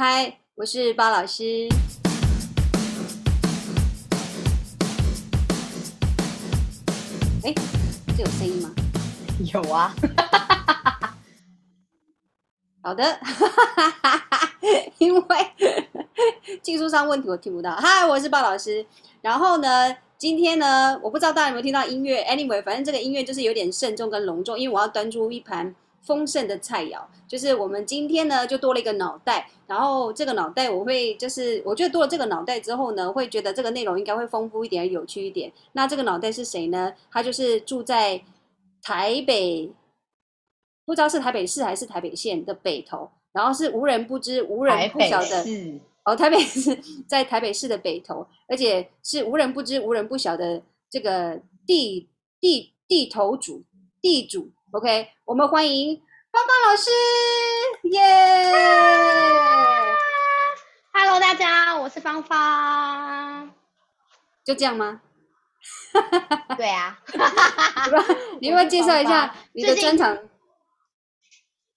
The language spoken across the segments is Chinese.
嗨，我是包老师。哎，这有声音吗？有啊。好的，因为技术上问题，我听不到。嗨，我是包老师。然后呢，今天呢，我不知道大家有没有听到音乐。Anyway，反正这个音乐就是有点慎重跟隆重，因为我要端出一盘丰盛的菜肴。就是我们今天呢，就多了一个脑袋。然后这个脑袋，我会就是我觉得多了这个脑袋之后呢，会觉得这个内容应该会丰富一点，有趣一点。那这个脑袋是谁呢？他就是住在台北。不知道是台北市还是台北县的北头，然后是无人不知、无人不晓的哦。台北市在台北市的北头，而且是无人不知、无人不晓的这个地地地头主地主。OK，我们欢迎芳芳老师，耶、yeah!！Hello，大家，我是芳芳。就这样吗？对啊。你要不要介绍一下你的专长？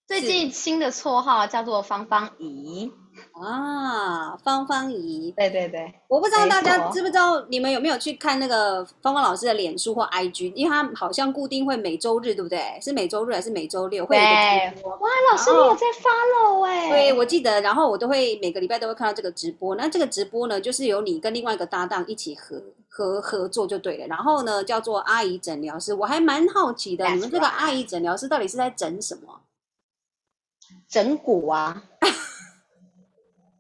最近新的绰号叫做芳芳姨啊，芳芳姨，对对对，我不知道大家知不知道，你们有没有去看那个芳芳老师的脸书或 IG？因为他好像固定会每周日，对不对？是每周日还是每周六会有一个直播？哇，老师你有在 follow 哎、欸？对，我记得，然后我都会每个礼拜都会看到这个直播。那这个直播呢，就是由你跟另外一个搭档一起合合合作就对了。然后呢，叫做阿姨诊疗师，我还蛮好奇的你们这个阿姨诊疗师到底是在整什么？整骨啊，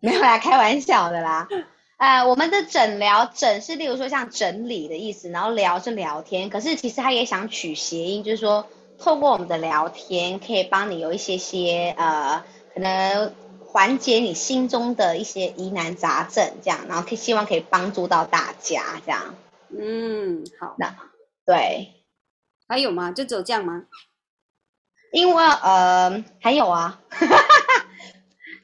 没有啦，开玩笑的啦。呃，我们的诊疗诊是例如说像整理的意思，然后聊是聊天，可是其实他也想取谐音，就是说透过我们的聊天，可以帮你有一些些呃，可能缓解你心中的一些疑难杂症，这样，然后可以希望可以帮助到大家这样。嗯，好，那对，还有吗？就只有这样吗？因为呃还有啊，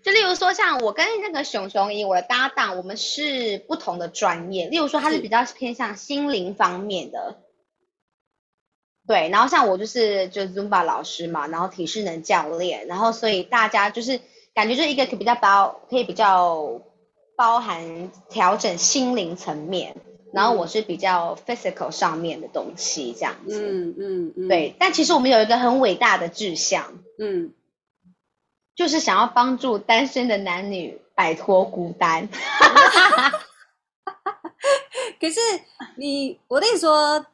就例如说像我跟那个熊熊姨，我的搭档，我们是不同的专业。例如说他是比较偏向心灵方面的，对。然后像我就是就是 Zumba 老师嘛，然后体适能教练，然后所以大家就是感觉就一个比较包，可以比较包含调整心灵层面。然后我是比较 physical 上面的东西这样子，嗯嗯嗯，对。但其实我们有一个很伟大的志向，嗯，就是想要帮助单身的男女摆脱孤单。可是你，我跟你说，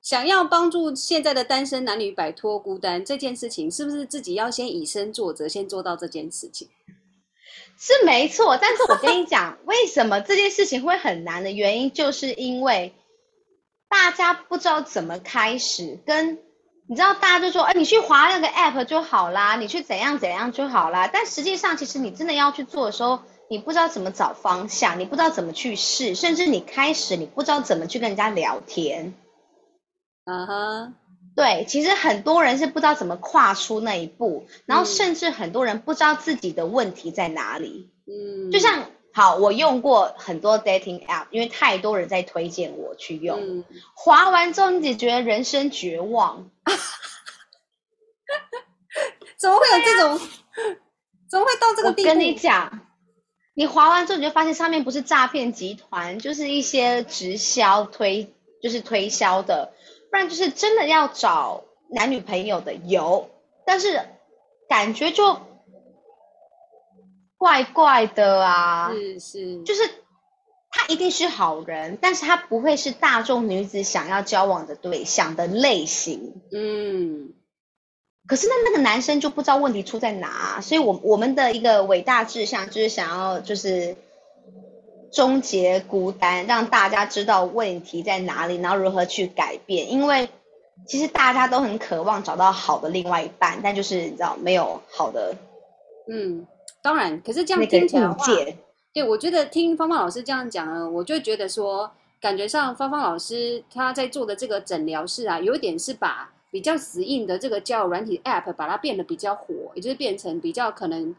想要帮助现在的单身男女摆脱孤单这件事情，是不是自己要先以身作则，先做到这件事情？是没错，但是我跟你讲，为什么这件事情会很难的原因，就是因为大家不知道怎么开始，跟你知道，大家就说，哎，你去滑那个 app 就好啦，你去怎样怎样就好啦。但实际上，其实你真的要去做的时候，你不知道怎么找方向，你不知道怎么去试，甚至你开始你不知道怎么去跟人家聊天。嗯哼、uh-huh. 对，其实很多人是不知道怎么跨出那一步，然后甚至很多人不知道自己的问题在哪里。嗯，就像好，我用过很多 dating app，因为太多人在推荐我去用。嗯，滑完之后你只觉得人生绝望。怎么会有这种？啊、怎么会到这个地步？我跟你讲，你滑完之后你就发现上面不是诈骗集团，就是一些直销推，就是推销的。不然就是真的要找男女朋友的有，但是感觉就怪怪的啊。是是，就是他一定是好人，但是他不会是大众女子想要交往的对象的类型。嗯，可是那那个男生就不知道问题出在哪，所以我我们的一个伟大志向就是想要就是。终结孤单，让大家知道问题在哪里，然后如何去改变。因为其实大家都很渴望找到好的另外一半，但就是你知道没有好的。嗯，当然，可是这样听起来的话，对，我觉得听芳芳老师这样讲呢，我就觉得说，感觉上芳芳老师他在做的这个诊疗室啊，有一点是把比较死硬的这个交友软体 App 把它变得比较火，也就是变成比较可能，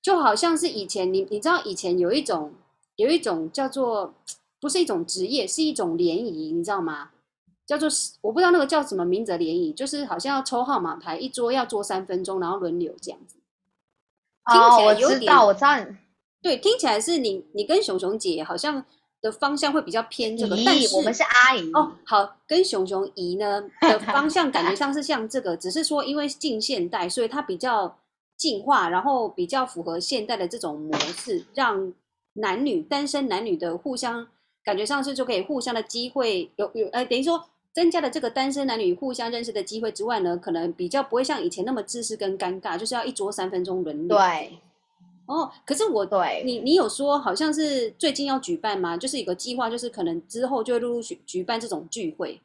就好像是以前你你知道以前有一种。有一种叫做，不是一种职业，是一种联谊，你知道吗？叫做我不知道那个叫什么名字的联谊，就是好像要抽号码牌，一桌要坐三分钟，然后轮流这样子。听起来有点，哦、我知道，我知道，对，听起来是你你跟熊熊姐好像的方向会比较偏这个，但是我们是阿姨哦，好，跟熊熊姨呢 的方向感觉上是像这个，只是说因为近现代，所以它比较进化，然后比较符合现代的这种模式，让男女单身男女的互相感觉上是就可以互相的机会有有呃，等于说增加了这个单身男女互相认识的机会之外呢，可能比较不会像以前那么自私跟尴尬，就是要一桌三分钟轮流。对。哦，可是我对你，你有说好像是最近要举办吗？就是有个计划，就是可能之后就会陆陆续举办这种聚会。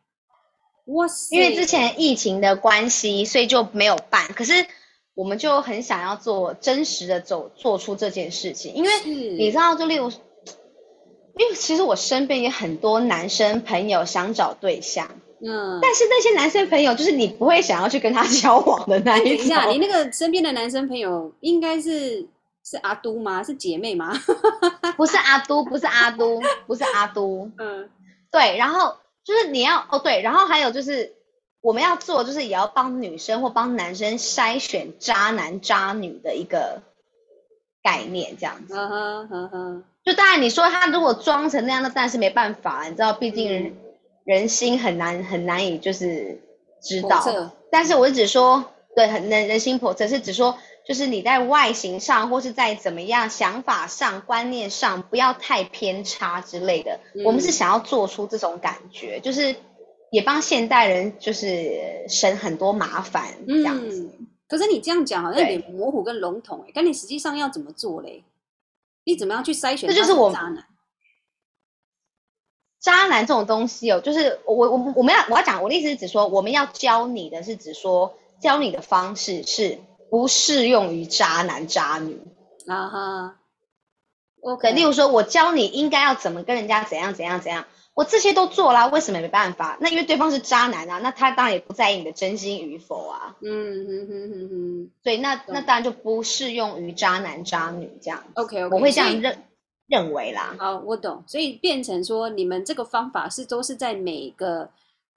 哇塞！因为之前疫情的关系，所以就没有办。可是我们就很想要做真实的走做出这件事情，因为你知道，就例如，因为其实我身边有很多男生朋友想找对象，嗯，但是那些男生朋友就是你不会想要去跟他 交往的那一种。等一下，你那个身边的男生朋友应该是。是阿都吗？是姐妹吗？不是阿都，不是阿都，不是阿都。嗯，对。然后就是你要哦，对。然后还有就是我们要做，就是也要帮女生或帮男生筛选渣男渣女的一个概念，这样子。嗯哼嗯哼。就当然你说他如果装成那样，那当然是没办法，你知道，毕竟人，心很难很难以就是知道。但是我只说，对，很人人心叵测，是只说。就是你在外形上，或是在怎么样想法上、观念上，不要太偏差之类的。嗯、我们是想要做出这种感觉，就是也帮现代人就是省很多麻烦这样子。嗯、可是你这样讲好像有点模糊跟笼统哎，但你实际上要怎么做嘞？你怎么样去筛选？这就是我渣男。渣男这种东西哦，就是我我我们要我要讲我的意思是指说，我们要教你的是指说教你的方式是。不适用于渣男渣女啊哈，OK。例如说，我教你应该要怎么跟人家怎样怎样怎样，我这些都做啦，为什么没办法？那因为对方是渣男啊，那他当然也不在意你的真心与否啊。嗯哼哼哼哼，对，那那当然就不适用于渣男渣女这样。OK OK，我会这样认认为啦。好，我懂。所以变成说，你们这个方法是都是在每个。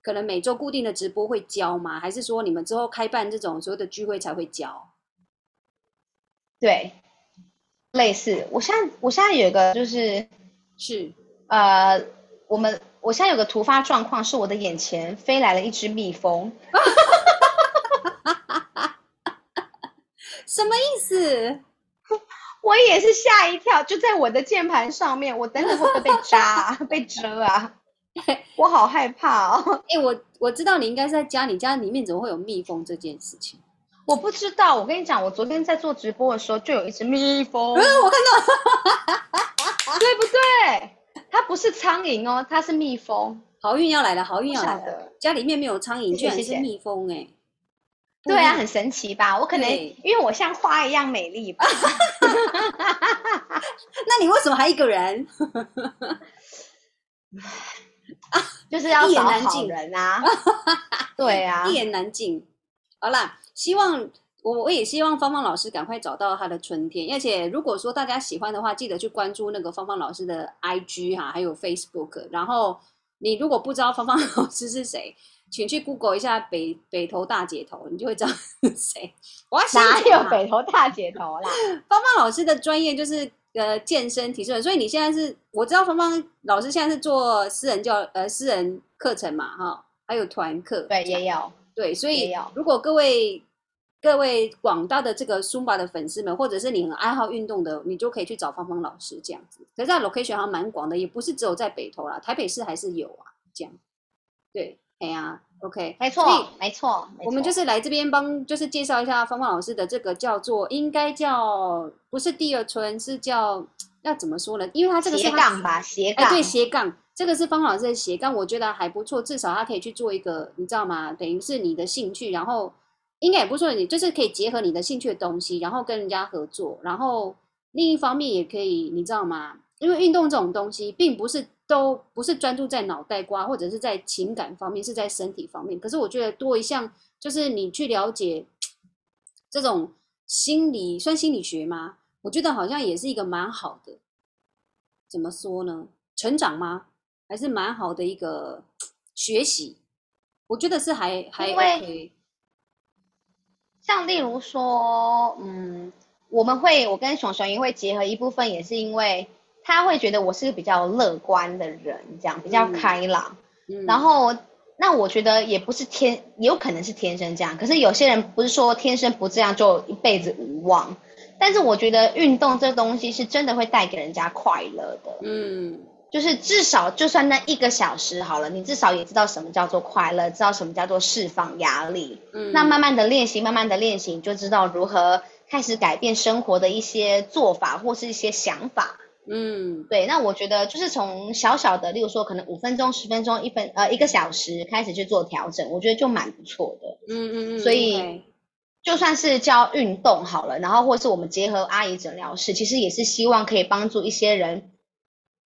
可能每周固定的直播会教吗？还是说你们之后开办这种所有的聚会才会教？对，类似。我现在我现在有一个就是是呃，我们我现在有个突发状况，是我的眼前飞来了一只蜜蜂。什么意思？我也是吓一跳，就在我的键盘上面，我等等会不会被扎、被蛰啊？我好害怕哦！哎、欸，我我知道你应该是在家，你家里面怎么会有蜜蜂这件事情？我不知道。我跟你讲，我昨天在做直播的时候就有一只蜜蜂。嗯，我看到，对不对？它不是苍蝇哦，它是蜜蜂。好运要来了，好运要来了！家里面没有苍蝇，居然是蜜蜂哎、欸！对啊，很神奇吧？我可能因为我像花一样美丽吧？那你为什么还一个人？啊，就是要找好人啊！对啊，一言难尽。好啦，希望我我也希望芳芳老师赶快找到他的春天。而且如果说大家喜欢的话，记得去关注那个芳芳老师的 IG 哈，还有 Facebook。然后你如果不知道芳芳老师是谁，请去 Google 一下北北投大姐头，你就会知道是谁。我要哪有北投大姐头啦？芳芳老师的专业就是。呃，健身体适，所以你现在是我知道芳芳老师现在是做私人教呃私人课程嘛哈，还有团课，对，也有，对，所以如果各位各位广大的这个 Zumba 的粉丝们，或者是你很爱好运动的，你就可以去找芳芳老师这样子。可是在 location 还蛮广的，也不是只有在北投啦，台北市还是有啊，这样，对，哎呀、啊。OK，没错，没错，我们就是来这边帮，就是介绍一下芳芳老师的这个叫做，应该叫不是第二春，是叫要怎么说呢？因为他这个是斜杠吧，斜杠，哎，对，斜杠，这个是芳芳老师的斜杠，我觉得还不错，至少他可以去做一个，你知道吗？等于是你的兴趣，然后应该也不说，你就是可以结合你的兴趣的东西，然后跟人家合作，然后另一方面也可以，你知道吗？因为运动这种东西，并不是。都不是专注在脑袋瓜，或者是在情感方面，是在身体方面。可是我觉得多一项，就是你去了解这种心理，算心理学吗？我觉得好像也是一个蛮好的，怎么说呢？成长吗？还是蛮好的一个学习？我觉得是还还 OK。像例如说，嗯，我们会，我跟熊熊也会结合一部分，也是因为他会觉得我是个比较乐观的人，这样比较开朗。嗯，然后，那我觉得也不是天，有可能是天生这样。可是有些人不是说天生不这样就一辈子无望。但是我觉得运动这东西是真的会带给人家快乐的。嗯。就是至少就算那一个小时好了，你至少也知道什么叫做快乐，知道什么叫做释放压力。嗯，那慢慢的练习，慢慢的练习，你就知道如何开始改变生活的一些做法或是一些想法。嗯，对。那我觉得就是从小小的，例如说可能五分钟、十分钟、一分呃一个小时开始去做调整，我觉得就蛮不错的。嗯嗯嗯。所以就算是教运动好了，然后或是我们结合阿姨诊疗室，其实也是希望可以帮助一些人。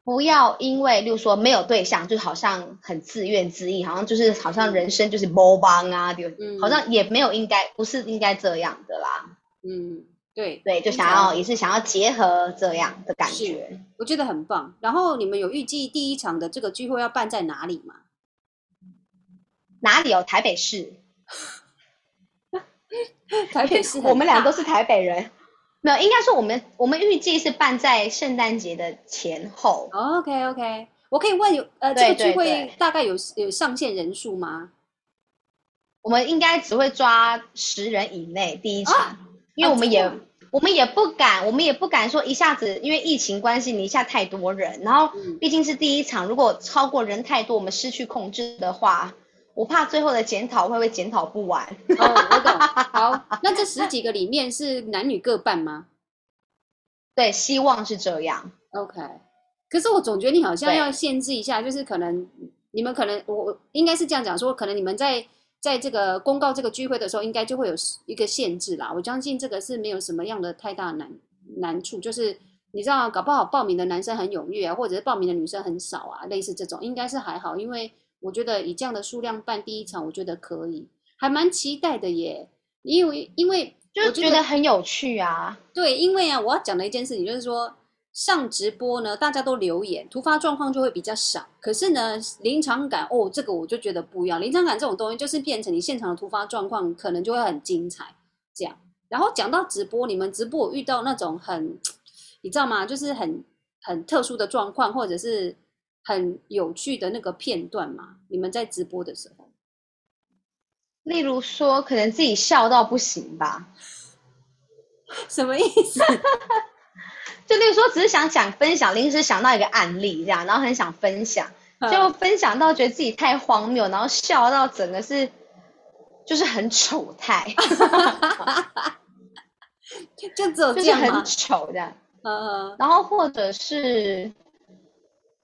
不要因为，例如说没有对象，就好像很自怨自艾，好像就是好像人生就是无望啊，就、嗯、好像也没有应该，不是应该这样的啦。嗯，对对，就想要也是想要结合这样的感觉，我觉得很棒。然后你们有预计第一场的这个聚会要办在哪里吗？哪里有？台北市。台北市，我们俩都是台北人。没有，应该说我们我们预计是办在圣诞节的前后。Oh, OK OK，我可以问有呃这个聚会大概有有上限人数吗？我们应该只会抓十人以内第一场，啊、因为我们也、啊、我们也不敢，我们也不敢说一下子，因为疫情关系，你一下太多人，然后毕竟是第一场，如果超过人太多，我们失去控制的话。我怕最后的检讨会不会检讨不完。哦，我懂。好，那这十几个里面是男女各半吗？对，希望是这样。OK。可是我总觉得你好像要限制一下，就是可能你们可能我我应该是这样讲说，可能你们在在这个公告这个聚会的时候，应该就会有一个限制啦。我相信这个是没有什么样的太大难难处，就是你知道，搞不好报名的男生很踊跃啊，或者是报名的女生很少啊，类似这种，应该是还好，因为。我觉得以这样的数量办第一场，我觉得可以，还蛮期待的耶。因为因为就觉得很有趣啊。对，因为啊，我要讲的一件事情就是说，上直播呢，大家都留言，突发状况就会比较少。可是呢，临场感哦，这个我就觉得不一样。临场感这种东西，就是变成你现场的突发状况，可能就会很精彩。这样，然后讲到直播，你们直播有遇到那种很，你知道吗？就是很很特殊的状况，或者是。很有趣的那个片段嘛？你们在直播的时候，例如说，可能自己笑到不行吧？什么意思？就例如说，只是想讲分享，临时想到一个案例这样，然后很想分享，就分享到觉得自己太荒谬，然后笑到整个是就是很丑态，就只有这样？就是很丑这样。嗯，然后或者是。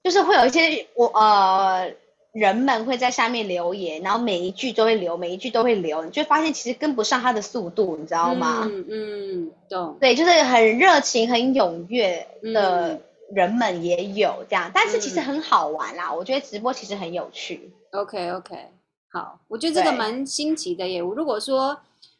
就是会有一些我呃人们会在下面留言，然后每一句都会留，每一句都会留，你就发现其实跟不上他的速度，你知道吗？嗯嗯，懂。对，就是很热情、很踊跃的人们也有这样，嗯、但是其实很好玩啦。我觉得直播其实很有趣。OK OK，好，我觉得这个蛮新奇的耶。我如果说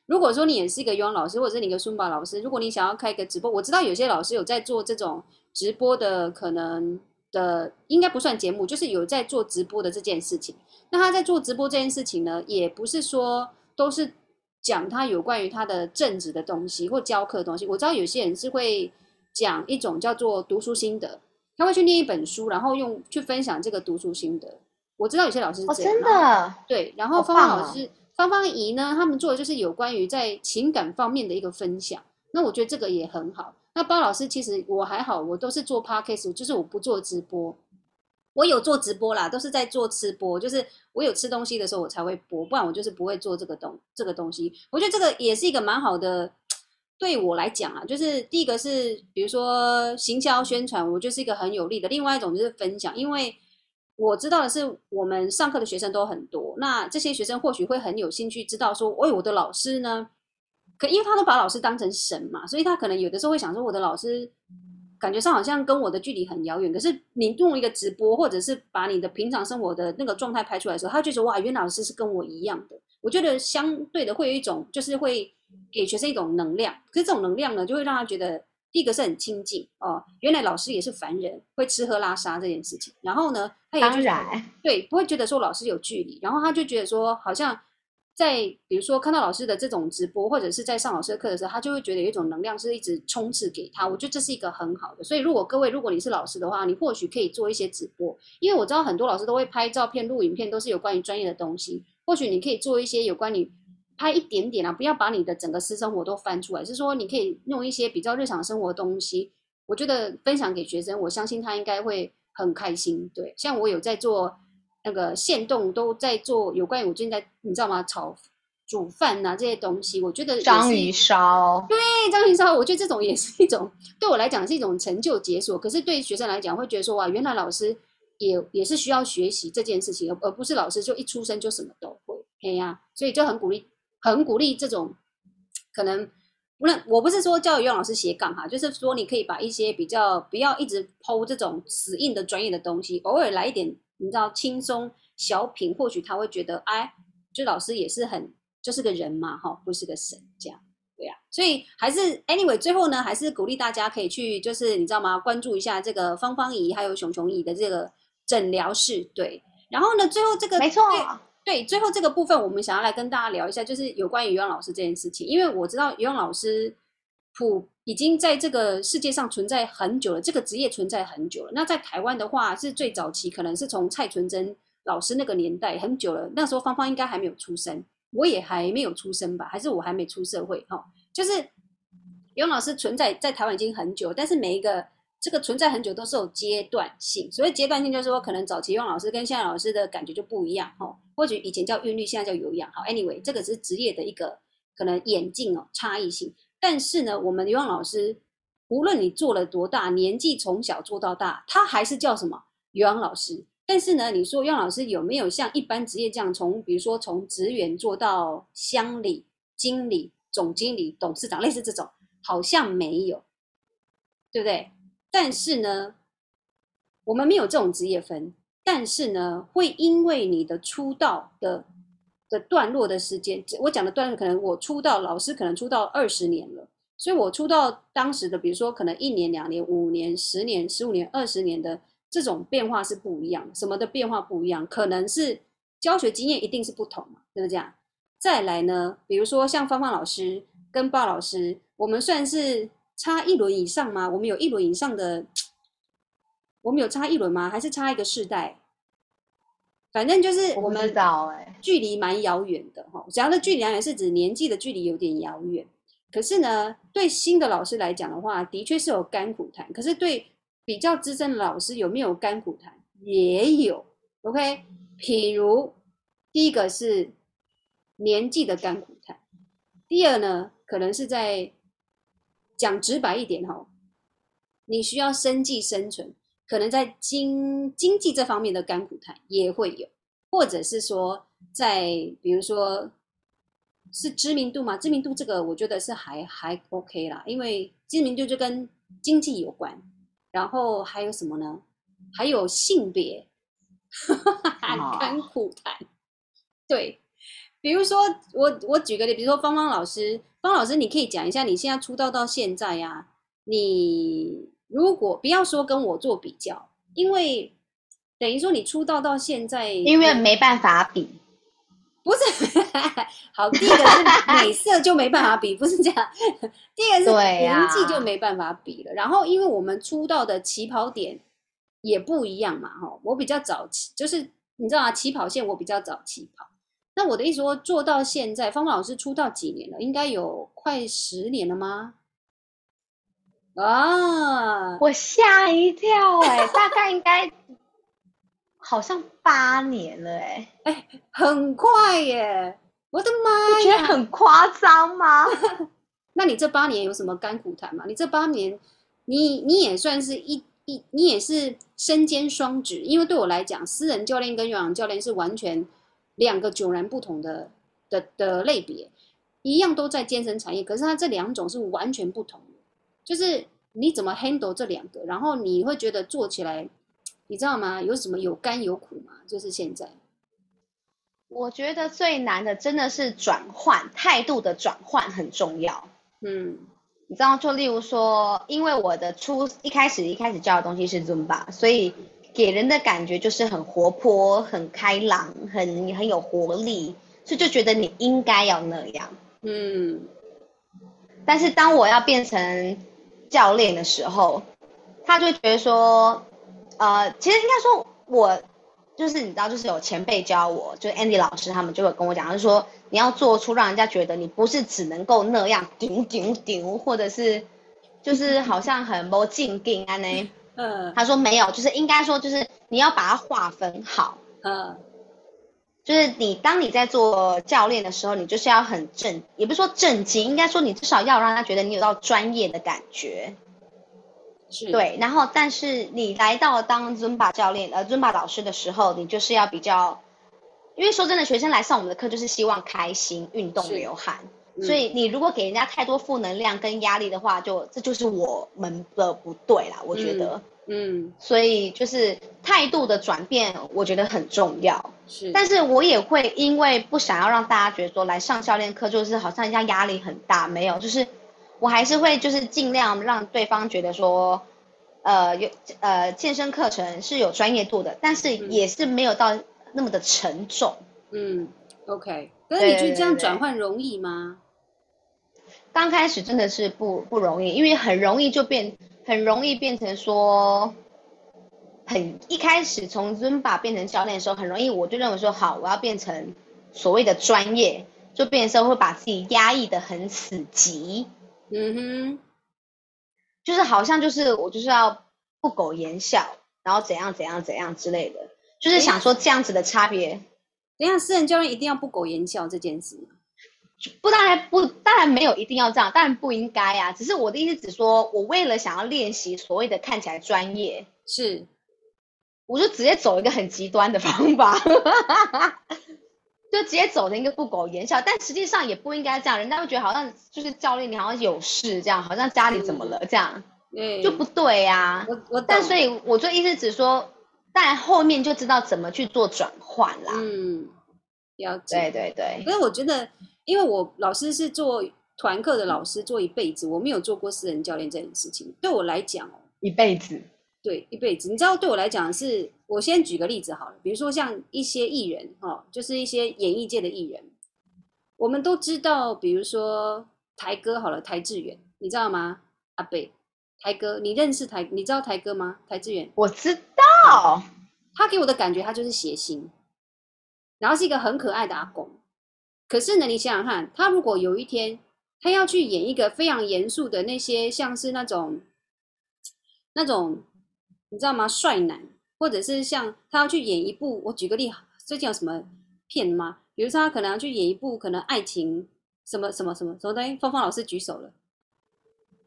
如果说你也是一个游泳老师，或者是你一个书法老师，如果你想要开一个直播，我知道有些老师有在做这种直播的可能。的应该不算节目，就是有在做直播的这件事情。那他在做直播这件事情呢，也不是说都是讲他有关于他的政治的东西或教课的东西。我知道有些人是会讲一种叫做读书心得，他会去念一本书，然后用去分享这个读书心得。我知道有些老师是这样，哦、真的对。然后芳芳老师、芳芳姨呢，他们做的就是有关于在情感方面的一个分享。那我觉得这个也很好。那包老师其实我还好，我都是做 podcast，就是我不做直播。我有做直播啦，都是在做吃播，就是我有吃东西的时候我才会播，不然我就是不会做这个东这个东西。我觉得这个也是一个蛮好的，对我来讲啊，就是第一个是比如说行销宣传，我就是一个很有利的。另外一种就是分享，因为我知道的是我们上课的学生都很多，那这些学生或许会很有兴趣知道说，喂，我的老师呢？可因为他都把老师当成神嘛，所以他可能有的时候会想说，我的老师感觉上好像跟我的距离很遥远。可是你用一个直播，或者是把你的平常生活的那个状态拍出来的时候，他就觉得哇，原来老师是跟我一样的。我觉得相对的会有一种，就是会给学生一种能量。可是这种能量呢，就会让他觉得第一个是很亲近哦，原来老师也是凡人，会吃喝拉撒这件事情。然后呢，他也、就是、当然对，不会觉得说老师有距离，然后他就觉得说好像。在比如说看到老师的这种直播，或者是在上老师的课的时候，他就会觉得有一种能量是一直充斥给他。我觉得这是一个很好的。所以如果各位，如果你是老师的话，你或许可以做一些直播，因为我知道很多老师都会拍照片、录影片，都是有关于专业的东西。或许你可以做一些有关于拍一点点啊，不要把你的整个私生活都翻出来，是说你可以用一些比较日常生活的东西。我觉得分享给学生，我相信他应该会很开心。对，像我有在做那个线动，都在做有关于我最近在，你知道吗？炒煮饭呐这些东西，我觉得章鱼烧，对，章鱼烧，我觉得这种也是一种对我来讲是一种成就解锁。可是对学生来讲，会觉得说哇，原来老师也也是需要学习这件事情，而而不是老师就一出生就什么都会。哎呀、啊，所以就很鼓励，很鼓励这种可能。不论，我不是说教育用老师斜杠哈，就是说你可以把一些比较不要一直抛这种死硬的专业的东西，偶尔来一点，你知道轻松小品，或许他会觉得，哎，就老师也是很就是个人嘛，哈，不是个神这样，对呀、啊。所以还是 anyway，最后呢，还是鼓励大家可以去，就是你知道吗？关注一下这个芳芳姨还有熊熊姨的这个诊疗室，对。然后呢，最后这个没错。对，最后这个部分，我们想要来跟大家聊一下，就是有关于尤洋老师这件事情。因为我知道尤洋老师普已经在这个世界上存在很久了，这个职业存在很久了。那在台湾的话，是最早期，可能是从蔡纯真老师那个年代很久了。那时候芳芳应该还没有出生，我也还没有出生吧？还是我还没出社会？哈、哦，就是尤洋老师存在在台湾已经很久，但是每一个。这个存在很久都是有阶段性，所以阶段性就是说，可能早期用老师跟现在老师的感觉就不一样哈，或许以前叫韵律，现在叫有氧。好，anyway，这个是职业的一个可能演进哦差异性。但是呢，我们有氧老师，无论你做了多大年纪，从小做到大，他还是叫什么有氧老师。但是呢，你说有氧老师有没有像一般职业这样，从比如说从职员做到乡里、经理、总经理、董事长，类似这种，好像没有，对不对？但是呢，我们没有这种职业分。但是呢，会因为你的出道的的段落的时间，我讲的段落可能我出道老师可能出道二十年了，所以我出道当时的，比如说可能一年、两年、五年、十年、十五年、二十年的这种变化是不一样，什么的变化不一样，可能是教学经验一定是不同嘛，对不对？这样再来呢，比如说像芳芳老师跟鲍老师，我们算是。差一轮以上吗？我们有一轮以上的，我们有差一轮吗？还是差一个世代？反正就是我们距离蛮遥远的哈。讲的距离遥远是指年纪的距离有点遥远。可是呢，对新的老师来讲的话，的确是有甘苦谈。可是对比较资深的老师，有没有甘苦谈？也有。OK，譬如第一个是年纪的甘苦谈，第二呢，可能是在。讲直白一点哈，你需要生计生存，可能在经经济这方面的甘苦谈也会有，或者是说在比如说是知名度嘛，知名度这个我觉得是还还 OK 啦，因为知名度就跟经济有关，然后还有什么呢？还有性别，甘苦谈，对。比如说，我我举个例，比如说芳芳老师，芳老师，你可以讲一下你现在出道到现在呀、啊？你如果不要说跟我做比较，因为等于说你出道到现在，因为没办法比，不是？好，第一个是美 色就没办法比，不是这样。第二个是年纪就没办法比了。然后，因为我们出道的起跑点也不一样嘛，哈，我比较早起，就是你知道啊，起跑线我比较早起跑。那我的意思说，做到现在，芳芳老师出道几年了？应该有快十年了吗？啊！我吓一跳哎、欸，大概应该好像八年了哎、欸，哎，很快耶！我的妈呀，你觉得很夸张吗？那你这八年有什么甘苦谈吗？你这八年，你你也算是一一，你也是身兼双职，因为对我来讲，私人教练跟有氧教练是完全。两个迥然不同的的的类别，一样都在健身产业，可是它这两种是完全不同的。就是你怎么 handle 这两个，然后你会觉得做起来，你知道吗？有什么有甘有苦吗？就是现在，我觉得最难的真的是转换态度的转换很重要。嗯，你知道，就例如说，因为我的初一开始一开始教的东西是 Zumba，所以。给人的感觉就是很活泼、很开朗、很很有活力。所以就觉得你应该要那样。嗯，但是当我要变成教练的时候，他就觉得说，呃，其实应该说我就是你知道，就是有前辈教我，就是 Andy 老师他们就会跟我讲，就是说你要做出让人家觉得你不是只能够那样顶顶顶，或者是就是好像很没劲劲啊呢。嗯，他说没有，就是应该说就是你要把它划分好。嗯。就是你，当你在做教练的时候，你就是要很正，也不是说正经，应该说你至少要让他觉得你有到专业的感觉。是。对，然后但是你来到当 Zumba 教练，呃，Zumba 老师的时候，你就是要比较，因为说真的，学生来上我们的课就是希望开心、运动、流汗，嗯、所以你如果给人家太多负能量跟压力的话，就这就是我们的不对啦，我觉得。嗯嗯，所以就是态度的转变，我觉得很重要。是，但是我也会因为不想要让大家觉得说来上教练课就是好像人家压力很大，没有，就是我还是会就是尽量让对方觉得说，呃，有呃健身课程是有专业度的，但是也是没有到那么的沉重。嗯，OK。可是你觉得这样转换容易吗？刚开始真的是不不容易，因为很容易就变。很容易变成说，很一开始从 Zumba 变成教练的时候，很容易我就认为说，好，我要变成所谓的专业，就变成说会把自己压抑得很死极，嗯哼，就是好像就是我就是要不苟言笑，然后怎样怎样怎样之类的，就是想说这样子的差别。等一下，私人教练一定要不苟言笑这件事。不，当然不，当然没有一定要这样，当然不应该啊。只是我的意思，只说我为了想要练习所谓的看起来专业，是，我就直接走一个很极端的方法，就直接走成一个不苟言笑。但实际上也不应该这样，人家会觉得好像就是教练，你好像有事这样，好像家里怎么了这样，嗯，就不对呀，啊。我我，但所以我就意思只说，但后面就知道怎么去做转换啦。嗯，了解。对对对。所以我觉得。因为我老师是做团课的老师，做一辈子，我没有做过私人教练这件事情。对我来讲哦，一辈子，对，一辈子。你知道，对我来讲是，我先举个例子好了，比如说像一些艺人哈，就是一些演艺界的艺人，我们都知道，比如说台哥好了，台志远，你知道吗？阿北，台哥，你认识台？你知道台哥吗？台志远，我知道，他给我的感觉，他就是谐星，然后是一个很可爱的阿公。可是呢，你想想看，他如果有一天他要去演一个非常严肃的那些，像是那种那种，你知道吗？帅男，或者是像他要去演一部，我举个例，最近有什么片吗？比如说他可能要去演一部可能爱情什么什么什么什么东西，芳芳老师举手了。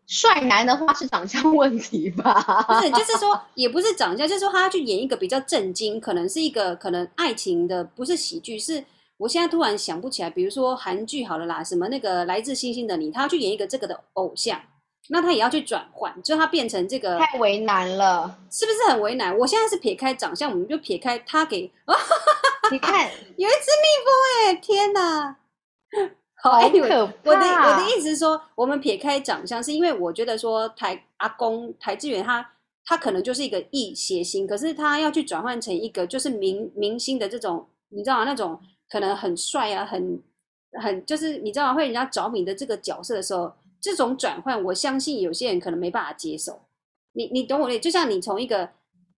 帅男的话是长相问题吧？不是，就是说也不是长相，就是说他要去演一个比较震惊，可能是一个可能爱情的，不是喜剧，是。我现在突然想不起来，比如说韩剧好了啦，什么那个来自星星的你，他要去演一个这个的偶像，那他也要去转换，就他变成这个太为难了，是不是很为难？我现在是撇开长相，我们就撇开他给，你看 有一只蜜蜂哎、欸，天哪，好可怕！我的我的意思是说，我们撇开长相，是因为我觉得说台阿公台志远他他可能就是一个异谐星，可是他要去转换成一个就是明明星的这种，你知道吗？那种。可能很帅啊，很很就是你知道会人家着迷的这个角色的时候，这种转换，我相信有些人可能没办法接受。你你懂我的，就像你从一个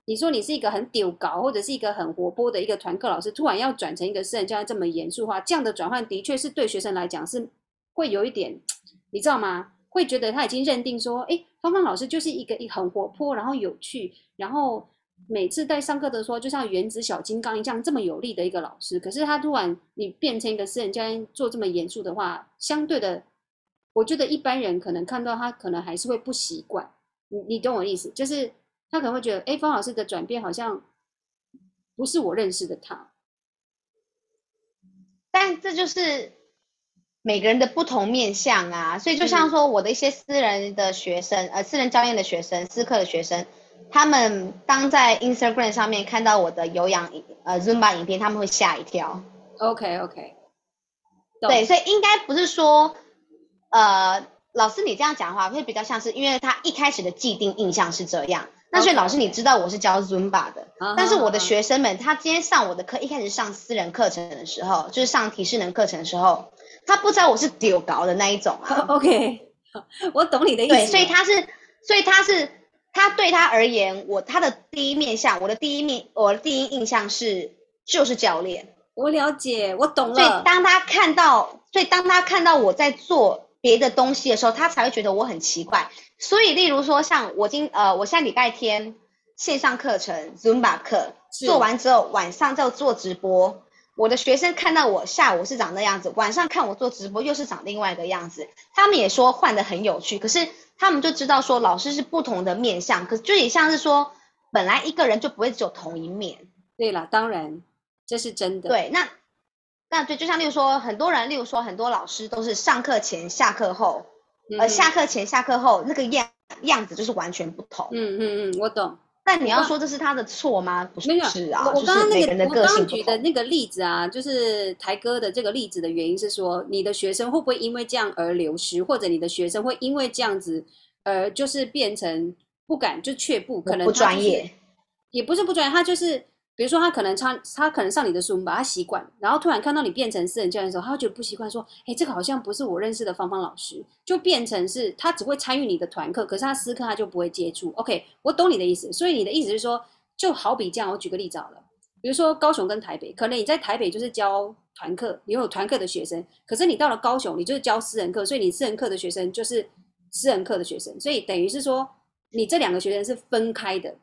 你说你是一个很丢搞或者是一个很活泼的一个团课老师，突然要转成一个私人教练这么严肃化，这样的转换的确是对学生来讲是会有一点，你知道吗？会觉得他已经认定说，哎，芳芳老师就是一个很活泼，然后有趣，然后。每次在上课的时候，就像原子小金刚一样这么有力的一个老师，可是他突然你变成一个私人教练做这么严肃的话，相对的，我觉得一般人可能看到他可能还是会不习惯。你你懂我的意思？就是他可能会觉得，哎，方老师的转变好像不是我认识的他。但这就是每个人的不同面相啊，所以就像说我的一些私人的学生，呃，私人教练的学生，私课的学生。他们当在 Instagram 上面看到我的有氧呃 Zumba 影片，他们会吓一跳。OK OK，对，所以应该不是说，呃，老师你这样讲的话会比较像是，因为他一开始的既定印象是这样，那所以老师你知道我是教 Zumba 的.但是我的学生们他今天上我的课，一开始上私人课程的时候，就是上体适能课程的时候，他不知道我是丢搞的那一种啊。OK，我懂你的意思。对，所以他是，所以他是，他对他而言，我他的第一面相，我的第一面，我的第一印象是就是教练。我了解，我懂了。所以当他看到，所以当他看到我在做别的东西的时候，他才会觉得我很奇怪。所以，例如说，像我今呃，我现在礼拜天线上课程 Zumba 课做完之后，晚上就做直播。我的学生看到我下午是长那样子，晚上看我做直播又是长另外一个样子。他们也说换的很有趣，可是他们就知道说老师是不同的面相，可是就也像是说，本来一个人就不会只有同一面。对了，当然。这是真的。对，那那对，就像例如说，很多人，例如说，很多老师都是上课前、下课后，嗯、呃，下课前、下课后那个样样子就是完全不同。嗯嗯嗯，我懂。但你要说这是他的错吗？不是啊。我刚刚那个，个我刚刚举的那个例子啊，就是台哥的这个例子的原因是说，你的学生会不会因为这样而流失，或者你的学生会因为这样子而就是变成不敢就却步，可能、不专业，也不是不专业，他就是。比如说，他可能他他可能上你的书，把他习惯，然后突然看到你变成私人教练的时候，他会觉得不习惯，说：“哎，这个好像不是我认识的芳芳老师。”就变成是他只会参与你的团课，可是他私课他就不会接触。OK，我懂你的意思。所以你的意思是说，就好比这样，我举个例子好了。比如说高雄跟台北，可能你在台北就是教团课，你有团课的学生，可是你到了高雄，你就是教私人课，所以你私人课的学生就是私人课的学生，所以等于是说，你这两个学生是分开的。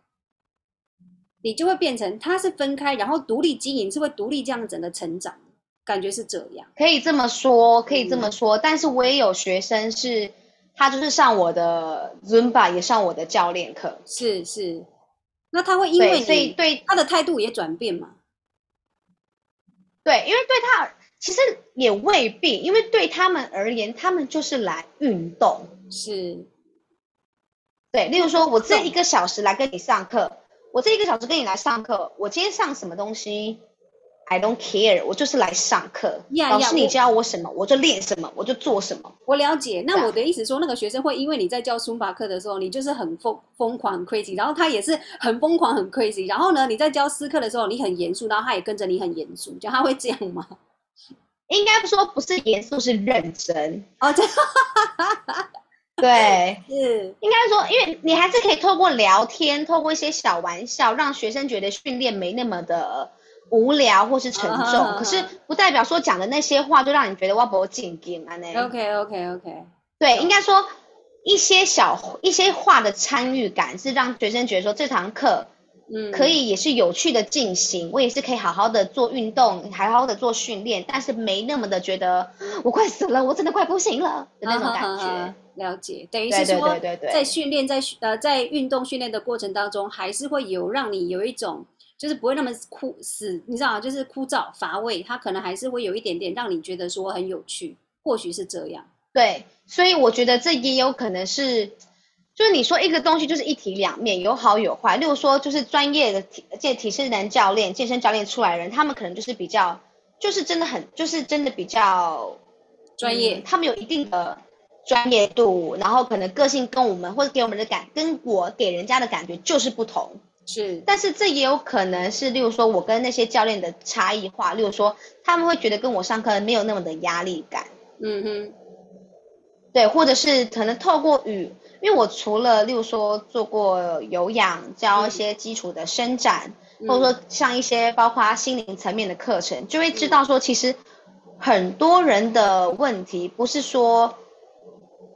你就会变成他是分开，然后独立经营，是会独立这样整个成长，感觉是这样。可以这么说，可以这么说。嗯、但是我也有学生是，他就是上我的 Zumba，也上我的教练课。是是，那他会因为你所以对他的态度也转变嘛？对，因为对他其实也未必，因为对他们而言，他们就是来运动。是，对。例如说，我这一个小时来跟你上课。我这一个小时跟你来上课，我今天上什么东西，I don't care，我就是来上课。Yeah, 老师你教我什么我，我就练什么，我就做什么。我了解。那我的意思说，那个学生会因为你在教书法课的时候，你就是很疯疯狂很 crazy，然后他也是很疯狂很 crazy，然后呢，你在教私课的时候，你很严肃，然后他也跟着你很严肃，就他会这样吗？应该不说不是严肃，是认真。哦，这。对，是应该说，因为你还是可以透过聊天，透过一些小玩笑，让学生觉得训练没那么的无聊或是沉重。Uh. 可是不代表说讲的那些话就让你觉得哇不进劲啊。那 OK OK OK，对，应该说一些小一些话的参与感是让学生觉得说这堂课。嗯，可以也是有趣的进行，我也是可以好好的做运动，好好的做训练，但是没那么的觉得我快死了，我真的快不行了的那种感觉。了解，等于是说，对对对对在训练在呃在运动训练的过程当中，还是会有让你有一种就是不会那么枯死，你知道吗？就是枯燥乏味，它可能还是会有一点点让你觉得说很有趣，或许是这样。对，所以我觉得这也有可能是。就是你说一个东西就是一体两面，有好有坏。例如说，就是专业的体健体适能教练、健身教练出来的人，他们可能就是比较，就是真的很，就是真的比较专业、嗯。他们有一定的专业度，然后可能个性跟我们或者给我们的感，跟我给人家的感觉就是不同。是，但是这也有可能是，例如说我跟那些教练的差异化。例如说，他们会觉得跟我上课没有那么的压力感。嗯哼，对，或者是可能透过语。因为我除了，例如说做过有氧，教一些基础的伸展，嗯、或者说像一些包括心灵层面的课程，就会知道说，其实很多人的问题不是说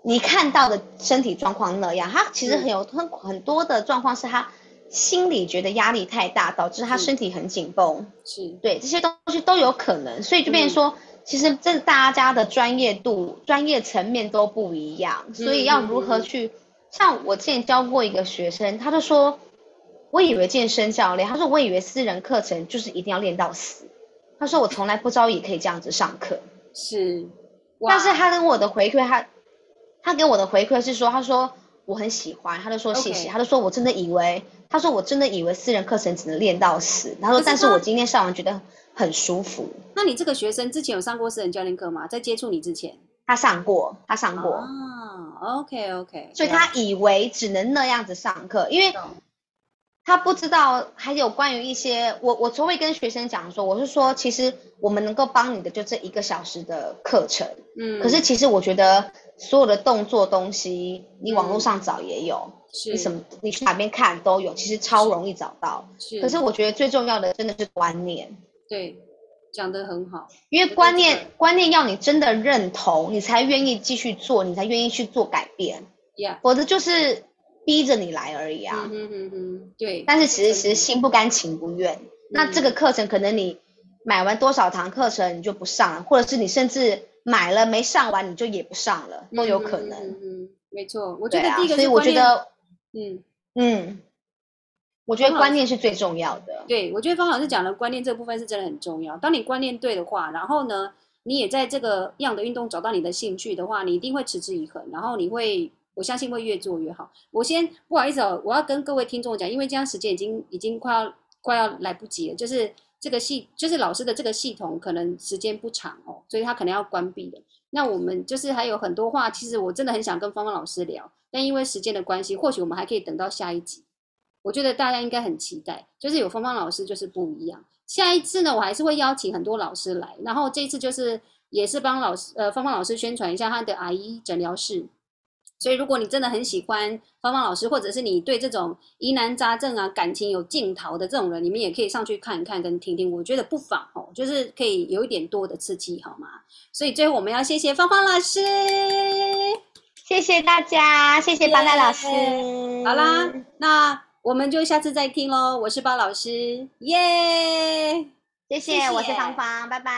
你看到的身体状况那样，他其实很有很很多的状况是他心里觉得压力太大，导致他身体很紧绷。是，对，这些东西都有可能，所以就变成说。嗯其实这大家的专业度、专业层面都不一样，所以要如何去？像我之前教过一个学生，他就说，我以为健身教练，他说我以为私人课程就是一定要练到死，他说我从来不知道也可以这样子上课。是，但是他跟我的回馈，他他给我的回馈是说，他说我很喜欢，他就说谢谢.他就说我真的以为，他说我真的以为私人课程只能练到死，他说但是我今天上完觉得。很舒服。那你这个学生之前有上过私人教练课吗？在接触你之前，他上过，他上过。啊，OK OK。所以他以为只能那样子上课，因为他不知道还有关于一些，我我从未跟学生讲说，我是说，其实我们能够帮你的就这一个小时的课程，嗯，可是其实我觉得所有的动作东西，你网络上找也有，你什么你去哪边看都有，其实超容易找到，是。可是我觉得最重要的真的是观念，对，讲得很好，因为观念观念要你真的认同，你才愿意继续做，你才愿意去做改变，Yeah，否则就是。逼着你来而已啊，嗯嗯嗯，对。但是其实其实心不甘情不愿，嗯。那这个课程可能你买完多少堂课程你就不上了，或者是你甚至买了没上完你就也不上了，都有可能。嗯，嗯，嗯，没错。我觉得第一个所以我觉得，嗯嗯，我觉得观念是最重要的。对，我觉得方老师讲的观念这部分是真的很重要。当你观念对的话，然后呢，你也在这个样的运动找到你的兴趣的话，你一定会持之以恒，然后你会。我相信会越做越好。我先不好意思哦，我要跟各位听众讲，因为这样时间已经已经快要快要来不及了。就是这个系，就是老师的这个系统可能时间不长哦，所以他可能要关闭的。那我们就是还有很多话，其实我真的很想跟芳芳老师聊，但因为时间的关系，或许我们还可以等到下一集。我觉得大家应该很期待，就是有芳芳老师就是不一样。下一次呢，我还是会邀请很多老师来，然后这一次就是也是帮老师呃芳芳老师宣传一下他的阿姨诊疗室。所以，如果你真的很喜欢芳芳老师，或者是你对这种疑难杂症啊、感情有镜头的这种人，你们也可以上去看一看跟听听。我觉得不妨哦，就是可以有一点多的刺激，好吗？所以最后我们要谢谢芳芳老师，谢谢大家，谢谢巴奈老师。好啦，那我们就下次再听喽。我是包老师，耶、谢谢，我是芳芳，拜拜，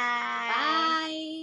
拜。